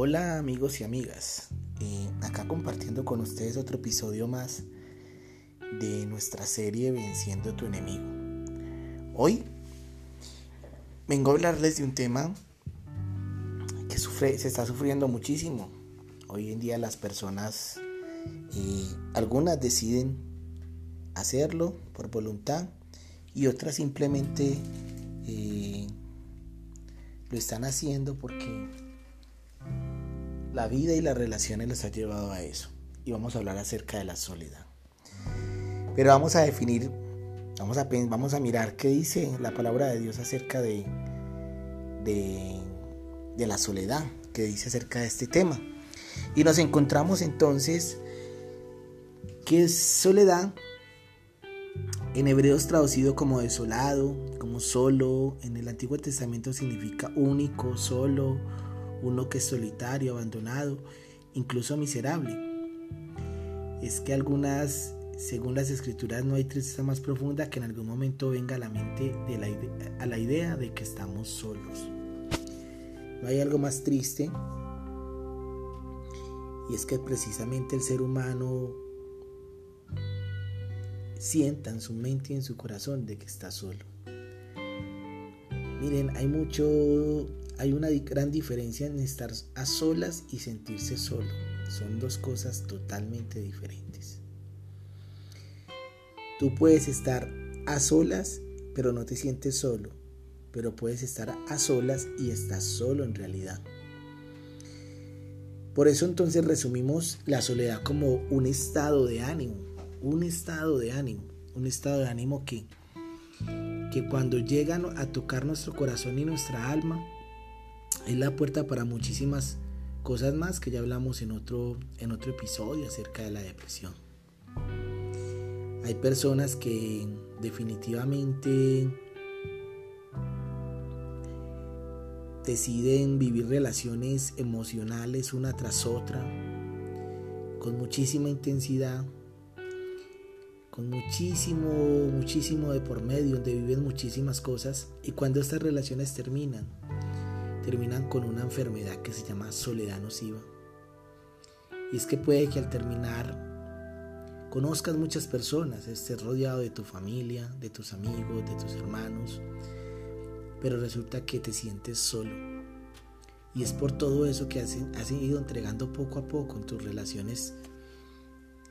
Hola amigos y amigas, eh, acá compartiendo con ustedes otro episodio más de nuestra serie Venciendo tu enemigo. Hoy vengo a hablarles de un tema que sufre, se está sufriendo muchísimo. Hoy en día las personas, eh, algunas deciden hacerlo por voluntad y otras simplemente eh, lo están haciendo porque la vida y las relaciones les ha llevado a eso. Y vamos a hablar acerca de la soledad. Pero vamos a definir, vamos a, vamos a mirar qué dice la palabra de Dios acerca de, de, de la soledad, qué dice acerca de este tema. Y nos encontramos entonces que soledad en hebreos traducido como desolado, como solo, en el Antiguo Testamento significa único, solo, uno que es solitario, abandonado, incluso miserable. Es que algunas, según las escrituras, no hay tristeza más profunda que en algún momento venga a la mente a la idea de que estamos solos. No hay algo más triste y es que precisamente el ser humano sienta en su mente y en su corazón de que está solo. Miren, hay mucho hay una gran diferencia en estar a solas y sentirse solo. Son dos cosas totalmente diferentes. Tú puedes estar a solas, pero no te sientes solo. Pero puedes estar a solas y estás solo en realidad. Por eso entonces resumimos la soledad como un estado de ánimo. Un estado de ánimo. Un estado de ánimo que, que cuando llegan a tocar nuestro corazón y nuestra alma, es la puerta para muchísimas cosas más que ya hablamos en otro, en otro episodio acerca de la depresión. Hay personas que definitivamente deciden vivir relaciones emocionales una tras otra, con muchísima intensidad, con muchísimo, muchísimo de por medio, donde viven muchísimas cosas, y cuando estas relaciones terminan, terminan con una enfermedad que se llama soledad nociva. Y es que puede que al terminar conozcas muchas personas, estés rodeado de tu familia, de tus amigos, de tus hermanos, pero resulta que te sientes solo. Y es por todo eso que has, ido entregando poco a poco en tus relaciones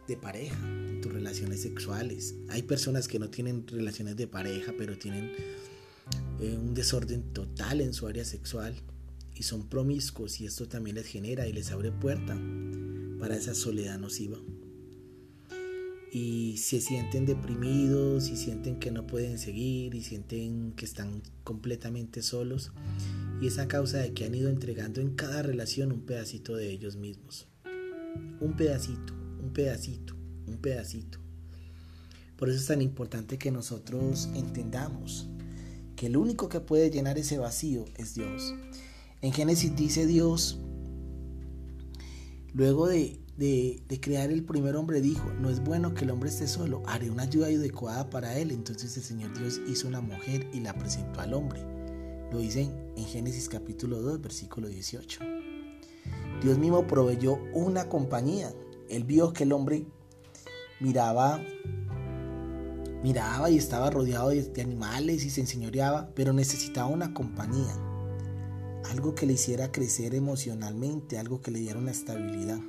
de pareja, en tus relaciones sexuales. Hay personas que no tienen relaciones de pareja, pero tienen eh, un desorden total en su área sexual y son promiscuos y esto también les genera y les abre puerta para esa soledad nociva. Y se sienten deprimidos y sienten que no pueden seguir y sienten que están completamente solos y es a causa de que han ido entregando en cada relación un pedacito de ellos mismos. Un pedacito, un pedacito, un pedacito. Por eso es tan importante que nosotros entendamos que el único que puede llenar ese vacío es Dios. En Génesis dice Dios, luego de, crear el primer hombre, dijo, no es bueno que el hombre esté solo, haré una ayuda adecuada para él. Entonces el Señor Dios hizo una mujer y la presentó al hombre. Lo dice en Génesis capítulo 2, versículo 18. Dios mismo proveyó una compañía. Él vio que el hombre miraba miraba y estaba rodeado de, animales y se enseñoreaba, pero necesitaba una compañía, algo que le hiciera crecer emocionalmente, algo que le diera una estabilidad.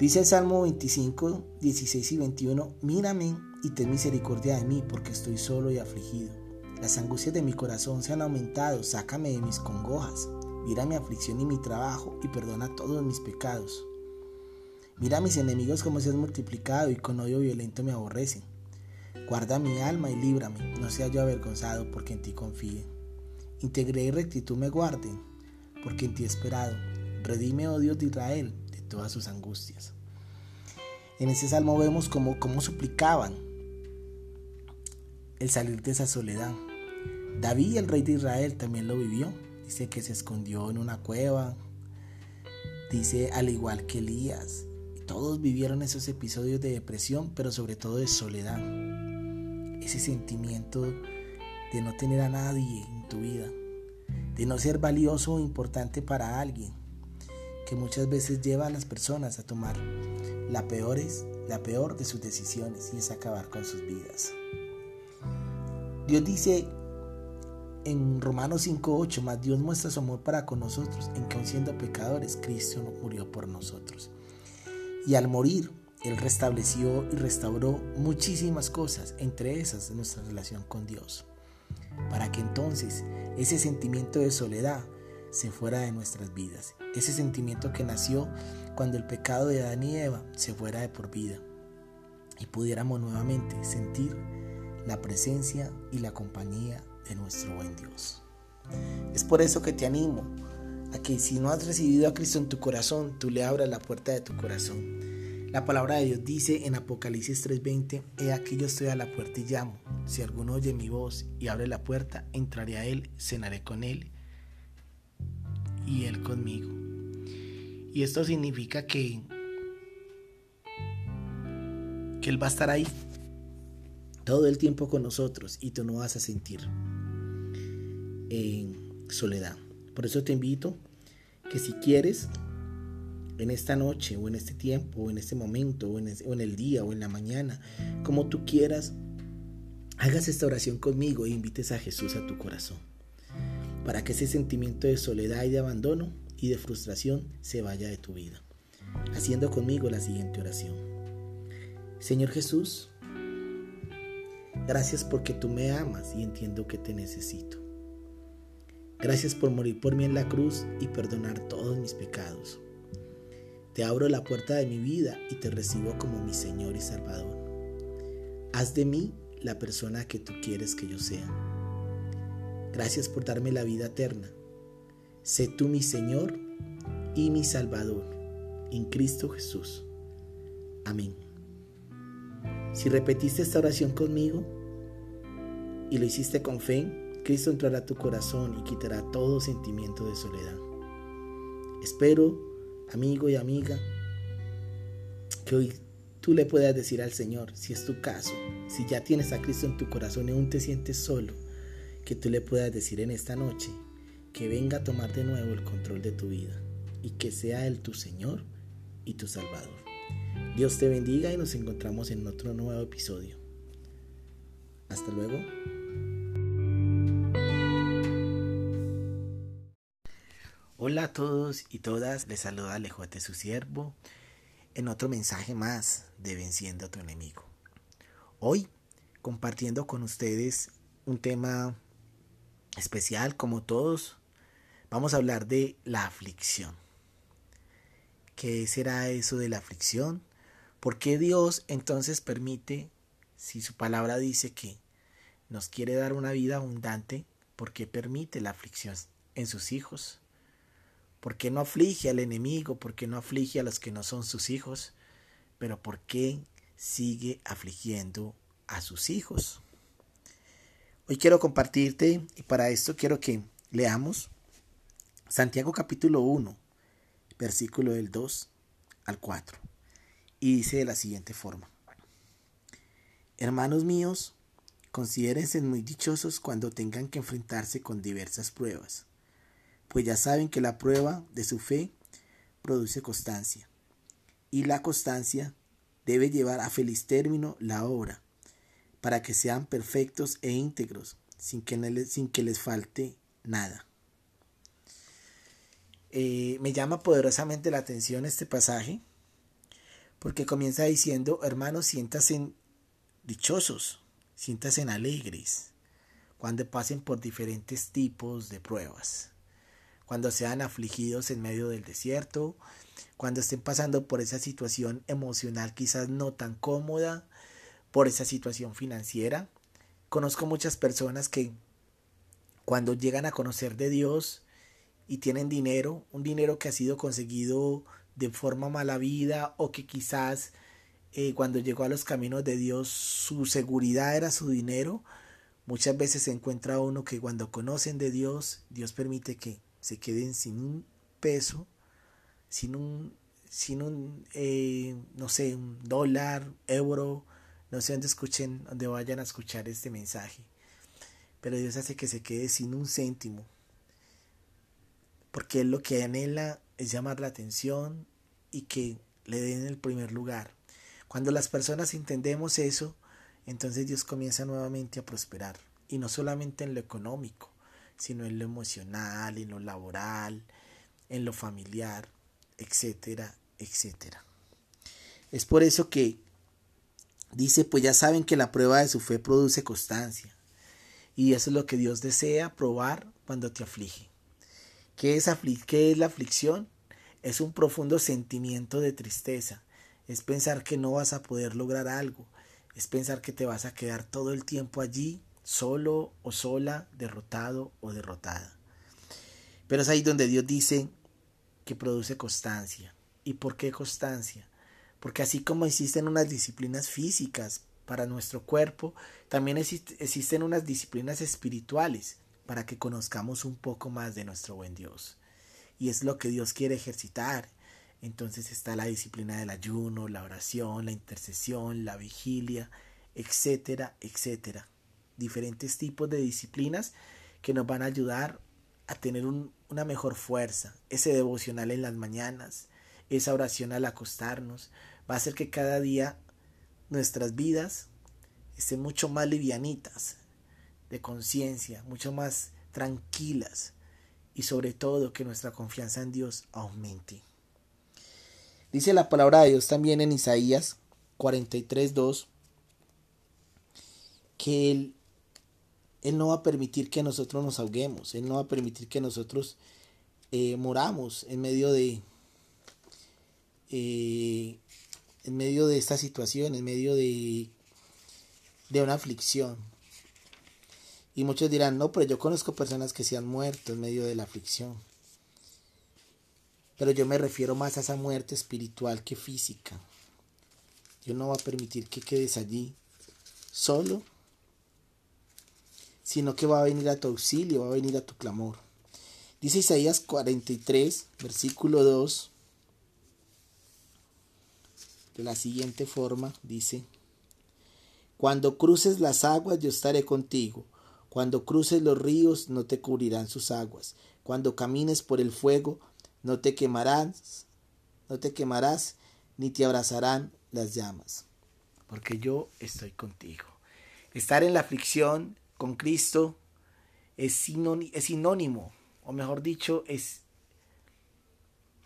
Dice el Salmo 25, 16 y 21, mírame y ten misericordia de mí, porque estoy solo y afligido. Las angustias de mi corazón se han aumentado, sácame de mis congojas, mira mi aflicción y mi trabajo y perdona todos mis pecados. Mira a mis enemigos como se han multiplicado y con odio violento me aborrecen. Guarda mi alma y líbrame, no sea yo avergonzado porque en ti confíe. Integre y rectitud me guarden, porque en ti he esperado. Redime, oh Dios de Israel, de todas sus angustias. En ese salmo vemos cómo, cómo suplicaban el salir de esa soledad. David, el rey de Israel, también lo vivió. Dice que se escondió en una cueva. Dice, al igual que Elías, todos vivieron esos episodios de depresión, pero sobre todo de soledad. Ese sentimiento de no tener a nadie en tu vida. de no ser valioso o importante para alguien, que muchas veces lleva a las personas a tomar la peor, la peor de sus decisiones y es acabar con sus vidas. Dios dice en Romanos 5.8, más Dios muestra su amor para con nosotros, en que aun siendo pecadores, Cristo murió por nosotros. Y al morir, Él restableció y restauró muchísimas cosas, entre esas nuestra relación con Dios, para que entonces ese sentimiento de soledad se fuera de nuestras vidas, ese sentimiento que nació cuando el pecado de Adán y Eva se fuera de por vida y pudiéramos nuevamente sentir la presencia y la compañía de nuestro buen Dios. Es por eso que te animo que si no has recibido a Cristo en tu corazón, tú le abras la puerta de tu corazón. La palabra de Dios dice en Apocalipsis 3:20, He aquí yo estoy a la puerta y llamo. Si alguno oye mi voz y abre la puerta, entraré a él, cenaré con él y él conmigo. Y esto significa que, que Él va a estar ahí todo el tiempo con nosotros y tú no vas a sentir en soledad. Por eso te invito que si quieres, en esta noche o en este tiempo o en este momento o en, el día o en la mañana, como tú quieras, hagas esta oración conmigo e invites a Jesús a tu corazón, para que ese sentimiento de soledad y de abandono y de frustración se vaya de tu vida. Haciendo conmigo la siguiente oración. Señor Jesús, gracias porque tú me amas y entiendo que te necesito. Gracias por morir por mí en la cruz y perdonar todos mis pecados. Te abro la puerta de mi vida y te recibo como mi Señor y Salvador. Haz de mí la persona que tú quieres que yo sea. Gracias por darme la vida eterna. Sé tú mi Señor y mi Salvador en Cristo Jesús. Amén. Si repetiste esta oración conmigo y lo hiciste con fe, Cristo entrará a tu corazón y quitará todo sentimiento de soledad. Espero, amigo y amiga, que hoy tú le puedas decir al Señor, si es tu caso, si ya tienes a Cristo en tu corazón y aún te sientes solo, que tú le puedas decir en esta noche que venga a tomar de nuevo el control de tu vida y que sea Él tu Señor y tu Salvador. Dios te bendiga y nos encontramos en otro nuevo episodio. Hasta luego. Hola a todos y todas, les saluda Alejote su siervo en otro mensaje más de Venciendo a tu enemigo. Hoy compartiendo con ustedes un tema especial como todos, vamos a hablar de la aflicción. ¿Qué será eso de la aflicción? ¿Por qué Dios entonces permite, si su palabra dice que nos quiere dar una vida abundante, por qué permite la aflicción en sus hijos? ¿Por qué no aflige al enemigo? ¿Por qué no aflige a los que no son sus hijos? Pero ¿por qué sigue afligiendo a sus hijos? Hoy quiero compartirte y para esto quiero que leamos Santiago capítulo 1, versículo del 2 al 4. Y dice de la siguiente forma. Hermanos míos, considérense muy dichosos cuando tengan que enfrentarse con diversas pruebas pues ya saben que la prueba de su fe produce constancia, y la constancia debe llevar a feliz término la obra, para que sean perfectos e íntegros, sin que, les, sin que les falte nada. Eh, me llama poderosamente la atención este pasaje, porque comienza diciendo, hermanos, siéntasen dichosos, siéntase alegres, cuando pasen por diferentes tipos de pruebas cuando sean afligidos en medio del desierto, cuando estén pasando por esa situación emocional quizás no tan cómoda, por esa situación financiera. Conozco muchas personas que cuando llegan a conocer de Dios y tienen dinero, un dinero que ha sido conseguido de forma mala vida o que quizás eh, cuando llegó a los caminos de Dios su seguridad era su dinero, muchas veces se encuentra uno que cuando conocen de Dios, Dios permite que se queden sin un peso, sin un, sin un eh, no sé, un dólar, euro, no sé dónde escuchen, donde vayan a escuchar este mensaje. Pero Dios hace que se quede sin un céntimo. porque él lo que anhela es llamar la atención y que le den el primer lugar. Cuando las personas entendemos eso, entonces Dios comienza nuevamente a prosperar. Y no solamente en lo económico, sino en lo emocional, en lo laboral, en lo familiar, etcétera, etcétera. Es por eso que dice, pues ya saben que la prueba de su fe produce constancia. Y eso es lo que Dios desea probar cuando te aflige. ¿Qué es, ¿Qué es la aflicción? Es un profundo sentimiento de tristeza. Es pensar que no vas a poder lograr algo. Es pensar que te vas a quedar todo el tiempo allí, solo o sola, derrotado o derrotada. Pero es ahí donde Dios dice que produce constancia. ¿Y por qué constancia? Porque así como existen unas disciplinas físicas para nuestro cuerpo, también existen unas disciplinas espirituales para que conozcamos un poco más de nuestro buen Dios. Y es lo que Dios quiere ejercitar. Entonces está la disciplina del ayuno, la oración, la intercesión, la vigilia, etcétera, etcétera. Diferentes tipos de disciplinas que nos van a ayudar a tener una mejor fuerza. Ese devocional en las mañanas, esa oración al acostarnos, va a hacer que cada día nuestras vidas estén mucho más livianitas de conciencia, mucho más tranquilas y sobre todo que nuestra confianza en Dios aumente. Dice la palabra de Dios también en Isaías 43.2 que él, él no va a permitir que nosotros nos ahoguemos, Él no va a permitir que nosotros eh, moramos en medio de, eh, en medio de esta situación, en medio de, de una aflicción. Y muchos dirán, no, pero yo conozco personas que se han muerto en medio de la aflicción. Pero yo me refiero más a esa muerte espiritual que física. Dios no va a permitir que quedes allí solo, sino que va a venir a tu auxilio, va a venir a tu clamor. Dice Isaías 43, versículo 2 de la siguiente forma, dice, Cuando cruces las aguas yo estaré contigo, cuando cruces los ríos no te cubrirán sus aguas, cuando camines por el fuego no te quemarás, no te quemarás, ni te abrazarán las llamas, porque yo estoy contigo. Estar en la aflicción con Cristo es, sinónimo, o mejor dicho, es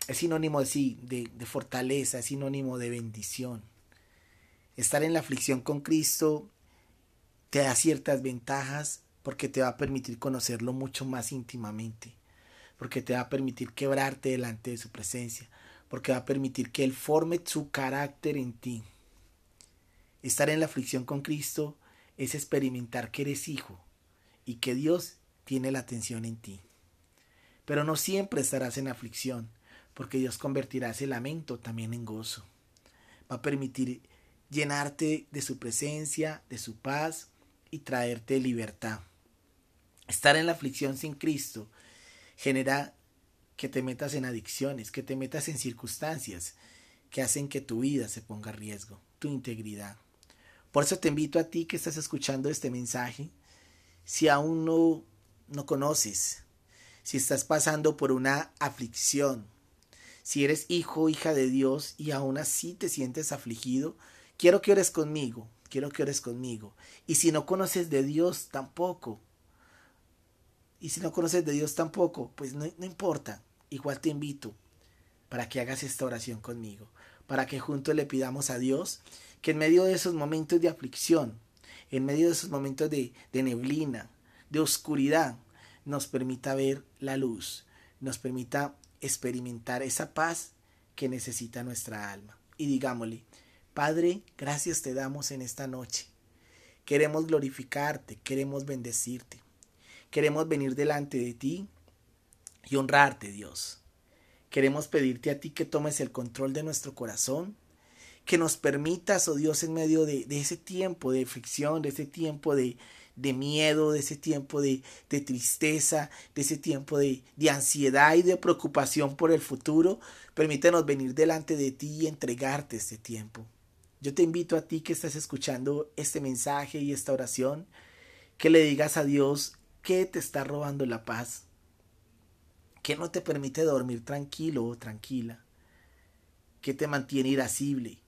es sinónimo de, de, de fortaleza, es sinónimo de bendición. Estar en la aflicción con Cristo te da ciertas ventajas porque te va a permitir conocerlo mucho más íntimamente, porque te va a permitir quebrarte delante de su presencia, porque va a permitir que Él forme su carácter en ti. Estar en la aflicción con Cristo es experimentar que eres hijo y que Dios tiene la atención en ti. Pero no siempre estarás en aflicción porque Dios convertirá ese lamento también en gozo. Va a permitir llenarte de su presencia, de su paz y traerte libertad. Estar en la aflicción sin Cristo genera que te metas en adicciones, que te metas en circunstancias que hacen que tu vida se ponga a riesgo, tu integridad. Por eso te invito a ti que estás escuchando este mensaje, si aún no, no conoces, si estás pasando por una aflicción, si eres hijo o hija de Dios y aún así te sientes afligido, quiero que ores conmigo, quiero que ores conmigo. Y si no conoces de Dios tampoco, y si no conoces de Dios tampoco, pues no, no importa, igual te invito para que hagas esta oración conmigo, para que juntos le pidamos a Dios que en medio de esos momentos de aflicción, en medio de esos momentos de, de neblina, de oscuridad, nos permita ver la luz, nos permita experimentar esa paz que necesita nuestra alma. Y digámosle, Padre, gracias te damos en esta noche. Queremos glorificarte, queremos bendecirte. Queremos venir delante de ti y honrarte, Dios. Queremos pedirte a ti que tomes el control de nuestro corazón, que nos permitas, oh Dios, en medio de, de ese tiempo de fricción, de ese tiempo de, miedo, de ese tiempo de, tristeza, de ese tiempo de, ansiedad y de preocupación por el futuro, permítenos venir delante de ti y entregarte este tiempo. Yo te invito a ti que estás escuchando este mensaje y esta oración, que le digas a Dios que te está robando la paz, ¿Qué no te permite dormir tranquilo o tranquila? ¿Qué te mantiene irascible?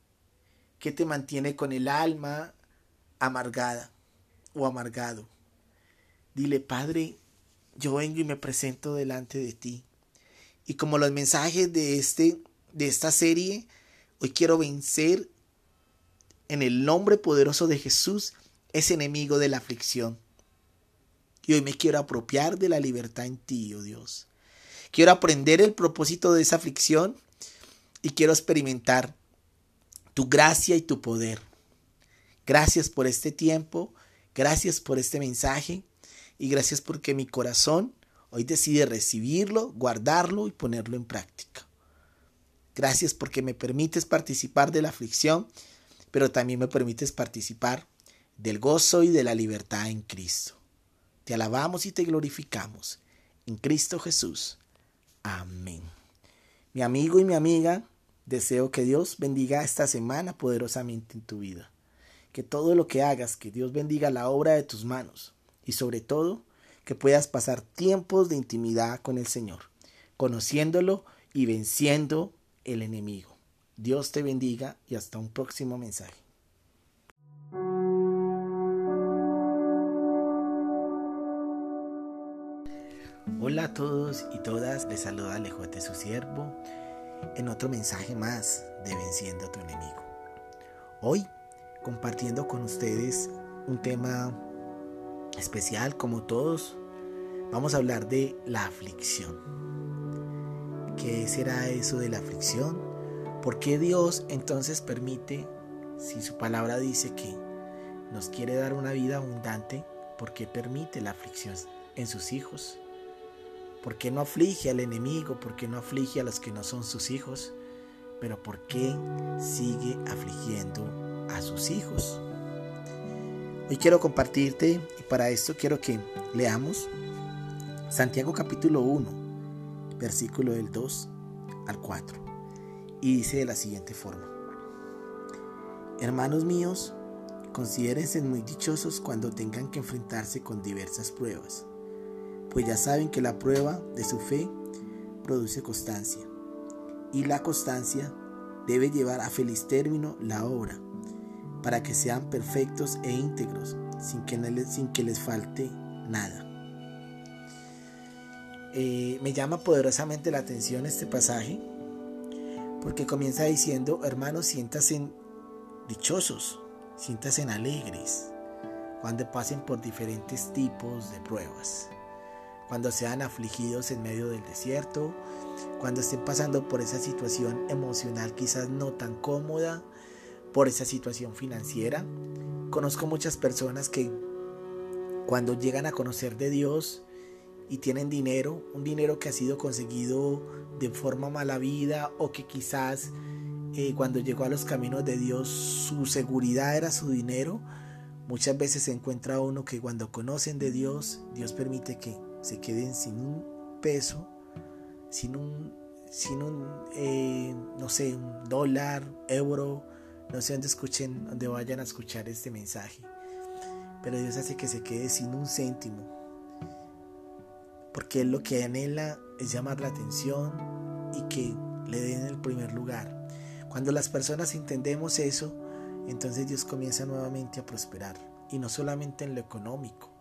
¿Qué te mantiene con el alma amargada o amargado? Dile, Padre, yo vengo y me presento delante de ti. Y como los mensajes de, este, de esta serie, hoy quiero vencer en el nombre poderoso de Jesús ese enemigo de la aflicción. Y hoy me quiero apropiar de la libertad en ti, oh Dios. Quiero aprender el propósito de esa aflicción y quiero experimentar tu gracia y tu poder. Gracias por este tiempo, gracias por este mensaje y gracias porque mi corazón hoy decide recibirlo, guardarlo y ponerlo en práctica. Gracias porque me permites participar de la aflicción, pero también me permites participar del gozo y de la libertad en Cristo. Te alabamos y te glorificamos. En Cristo Jesús. Amén. Mi amigo y mi amiga, deseo que Dios bendiga esta semana poderosamente en tu vida. Que todo lo que hagas, que Dios bendiga la obra de tus manos y sobre todo que puedas pasar tiempos de intimidad con el Señor, conociéndolo y venciendo el enemigo. Dios te bendiga y hasta un próximo mensaje. Hola a todos y todas, les saluda Alejote su siervo en otro mensaje más de Venciendo a tu enemigo. Hoy compartiendo con ustedes un tema especial como todos, vamos a hablar de la aflicción. ¿Qué será eso de la aflicción? ¿Por qué Dios entonces permite, si su palabra dice que nos quiere dar una vida abundante, por qué permite la aflicción en sus hijos? ¿Por qué no aflige al enemigo? ¿Por qué no aflige a los que no son sus hijos? Pero ¿por qué sigue afligiendo a sus hijos? Hoy quiero compartirte y para esto quiero que leamos Santiago capítulo 1, versículo del 2 al 4. Y dice de la siguiente forma. Hermanos míos, considérense muy dichosos cuando tengan que enfrentarse con diversas pruebas, pues ya saben que la prueba de su fe produce constancia, y la constancia debe llevar a feliz término la obra para que sean perfectos e íntegros, sin que, les falte nada. Eh, me llama poderosamente la atención este pasaje, porque comienza diciendo, hermanos, siéntase dichosos, siéntase alegres, cuando pasen por diferentes tipos de pruebas, cuando sean afligidos en medio del desierto, cuando estén pasando por esa situación emocional quizás no tan cómoda, por esa situación financiera. Conozco muchas personas que cuando llegan a conocer de Dios y tienen dinero, un dinero que ha sido conseguido de forma mala vida o que quizás eh, cuando llegó a los caminos de Dios su seguridad era su dinero, muchas veces se encuentra uno que cuando conocen de Dios, Dios permite que se queden sin un peso, sin un, sin un eh, no sé, un dólar, euro, no sé dónde escuchen, dónde vayan a escuchar este mensaje. Pero Dios hace que se quede sin un céntimo. Porque Él lo que anhela es llamar la atención y que le den el primer lugar. Cuando las personas entendemos eso, entonces Dios comienza nuevamente a prosperar. Y no solamente en lo económico,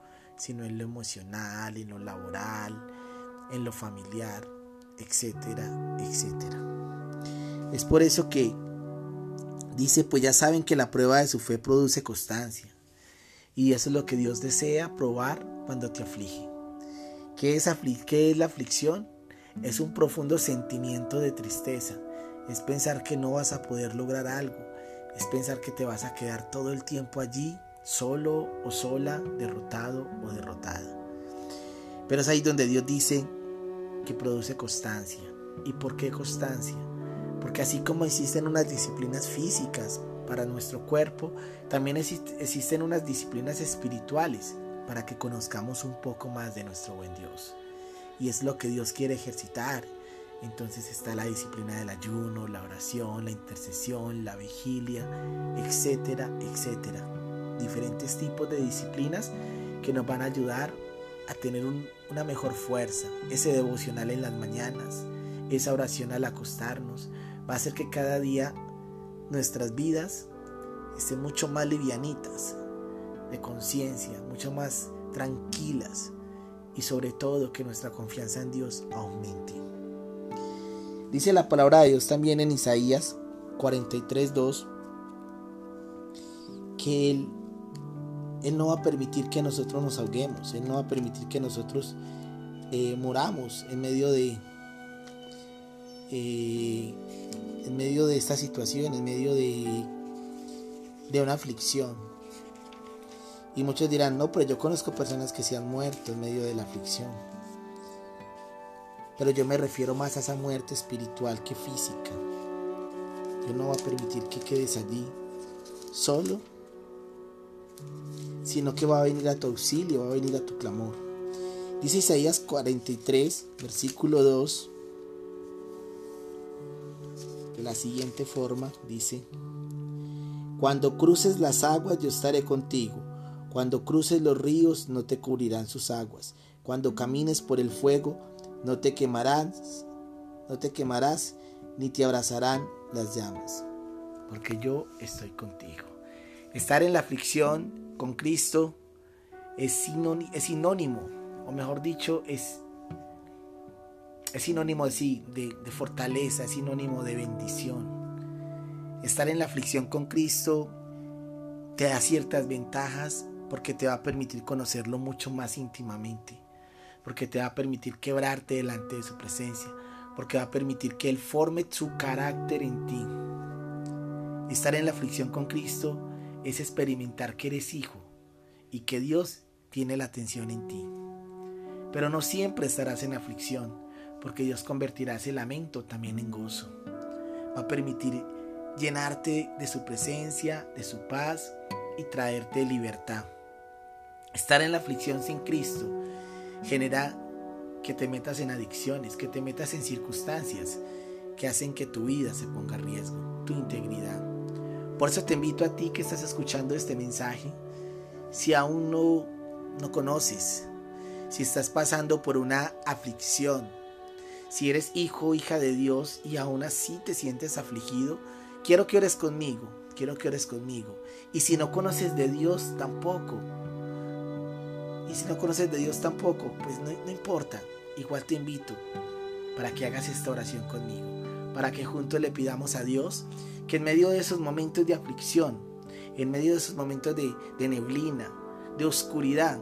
sino en lo emocional, en lo laboral, en lo familiar, etcétera, etcétera. Es por eso que Dice, pues ya saben que la prueba de su fe produce constancia. Y eso es lo que Dios desea probar cuando te aflige. ¿Qué es, ¿Qué es la aflicción? Es un profundo sentimiento de tristeza. Es pensar que no vas a poder lograr algo. Es pensar que te vas a quedar todo el tiempo allí, solo o sola, derrotado o derrotada. Pero es ahí donde Dios dice que produce constancia. ¿Y por qué constancia? Porque así como existen unas disciplinas físicas para nuestro cuerpo, también existen unas disciplinas espirituales para que conozcamos un poco más de nuestro buen Dios. Y es lo que Dios quiere ejercitar. Entonces está la disciplina del ayuno, la oración, la intercesión, la vigilia, etcétera, etcétera. Diferentes tipos de disciplinas que nos van a ayudar a tener una mejor fuerza, ese devocional en las mañanas, esa oración al acostarnos, va a hacer que cada día nuestras vidas estén mucho más livianitas de conciencia, mucho más tranquilas y sobre todo que nuestra confianza en Dios aumente. Dice la palabra de Dios también en Isaías 43.2 que Él, Él no va a permitir que nosotros nos ahoguemos, Él no va a permitir que nosotros eh, moramos en medio de, eh, en medio de esta situación, en medio de, de una aflicción. Y muchos dirán, no, pero yo conozco personas que se han muerto en medio de la aflicción. Pero yo me refiero más a esa muerte espiritual que física. Yo no voy a permitir que quedes allí solo, sino que va a venir a tu auxilio, va a venir a tu clamor. Dice Isaías 43, versículo 2, de la siguiente forma, dice, Cuando cruces las aguas yo estaré contigo, cuando cruces los ríos no te cubrirán sus aguas, cuando camines por el fuego no te quemarás, no te quemarás, ni te abrazarán las llamas, porque yo estoy contigo. Estar en la aflicción con Cristo es sinónimo, o mejor dicho, es es sinónimo de sí, de, fortaleza, es sinónimo de bendición. Estar en la aflicción con Cristo te da ciertas ventajas porque te va a permitir conocerlo mucho más íntimamente, porque te va a permitir quebrarte delante de su presencia, porque va a permitir que Él forme su carácter en ti. Estar en la aflicción con Cristo es experimentar que eres hijo y que Dios tiene la atención en ti. Pero no siempre estarás en aflicción porque Dios convertirá ese lamento también en gozo. Va a permitir llenarte de su presencia, de su paz y traerte libertad. Estar en la aflicción sin Cristo genera que te metas en adicciones, que te metas en circunstancias que hacen que tu vida se ponga a riesgo, tu integridad. Por eso te invito a ti que estás escuchando este mensaje, si aún no, no conoces, si estás pasando por una aflicción, si eres hijo o hija de Dios y aún así te sientes afligido, quiero que ores conmigo, quiero que ores conmigo. Y si no conoces de Dios tampoco, y si no conoces de Dios tampoco, pues no, no importa, igual te invito para que hagas esta oración conmigo, para que juntos le pidamos a Dios que en medio de esos momentos de aflicción, en medio de esos momentos de, de neblina, de oscuridad,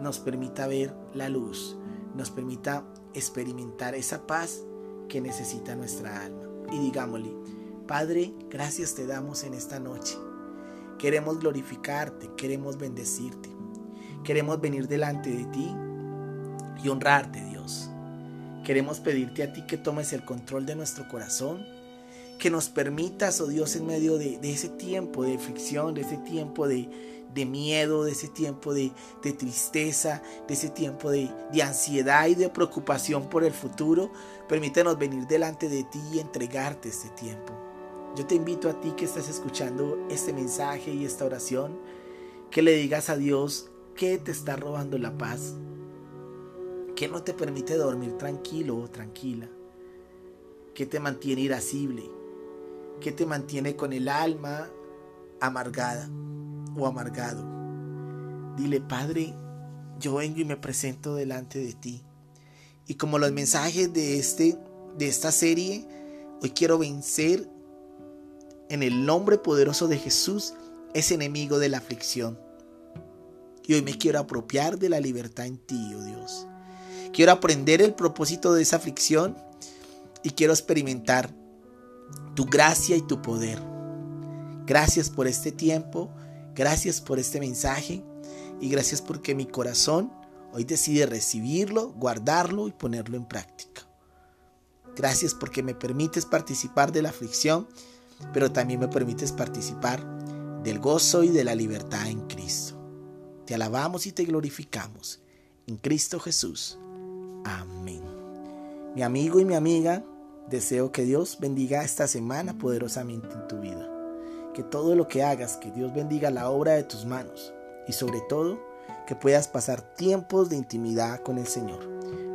nos permita ver la luz, nos permita experimentar esa paz que necesita nuestra alma. Y digámosle, Padre, gracias te damos en esta noche. Queremos glorificarte, queremos bendecirte. Queremos venir delante de ti y honrarte, Dios. Queremos pedirte a ti que tomes el control de nuestro corazón, que nos permitas, oh Dios, en medio de, de ese tiempo de fricción, de ese tiempo de, de miedo, de ese tiempo de, tristeza, de ese tiempo de, de, ansiedad y de preocupación por el futuro. Permítanos venir delante de ti y entregarte este tiempo. Yo te invito a ti que estás escuchando este mensaje y esta oración, que le digas a Dios que te está robando la paz, que no te permite dormir tranquilo o tranquila, que te mantiene irascible, que te mantiene con el alma amargada o amargado. Dile, Padre, yo vengo y me presento delante de ti. Y como los mensajes de, este, de esta serie, hoy quiero vencer en el nombre poderoso de Jesús ese enemigo de la aflicción. Y hoy me quiero apropiar de la libertad en ti, oh Dios. Quiero aprender el propósito de esa aflicción y quiero experimentar tu gracia y tu poder. Gracias por este tiempo Gracias por este mensaje y gracias porque mi corazón hoy decide recibirlo, guardarlo y ponerlo en práctica. Gracias porque me permites participar de la aflicción, pero también me permites participar del gozo y de la libertad en Cristo. Te alabamos y te glorificamos en Cristo Jesús. Amén. Mi amigo y mi amiga, deseo que Dios bendiga esta semana poderosamente en tu vida que todo lo que hagas, que Dios bendiga la obra de tus manos y sobre todo que puedas pasar tiempos de intimidad con el Señor,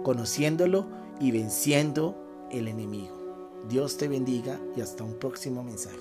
conociéndolo y venciendo el enemigo. Dios te bendiga y hasta un próximo mensaje.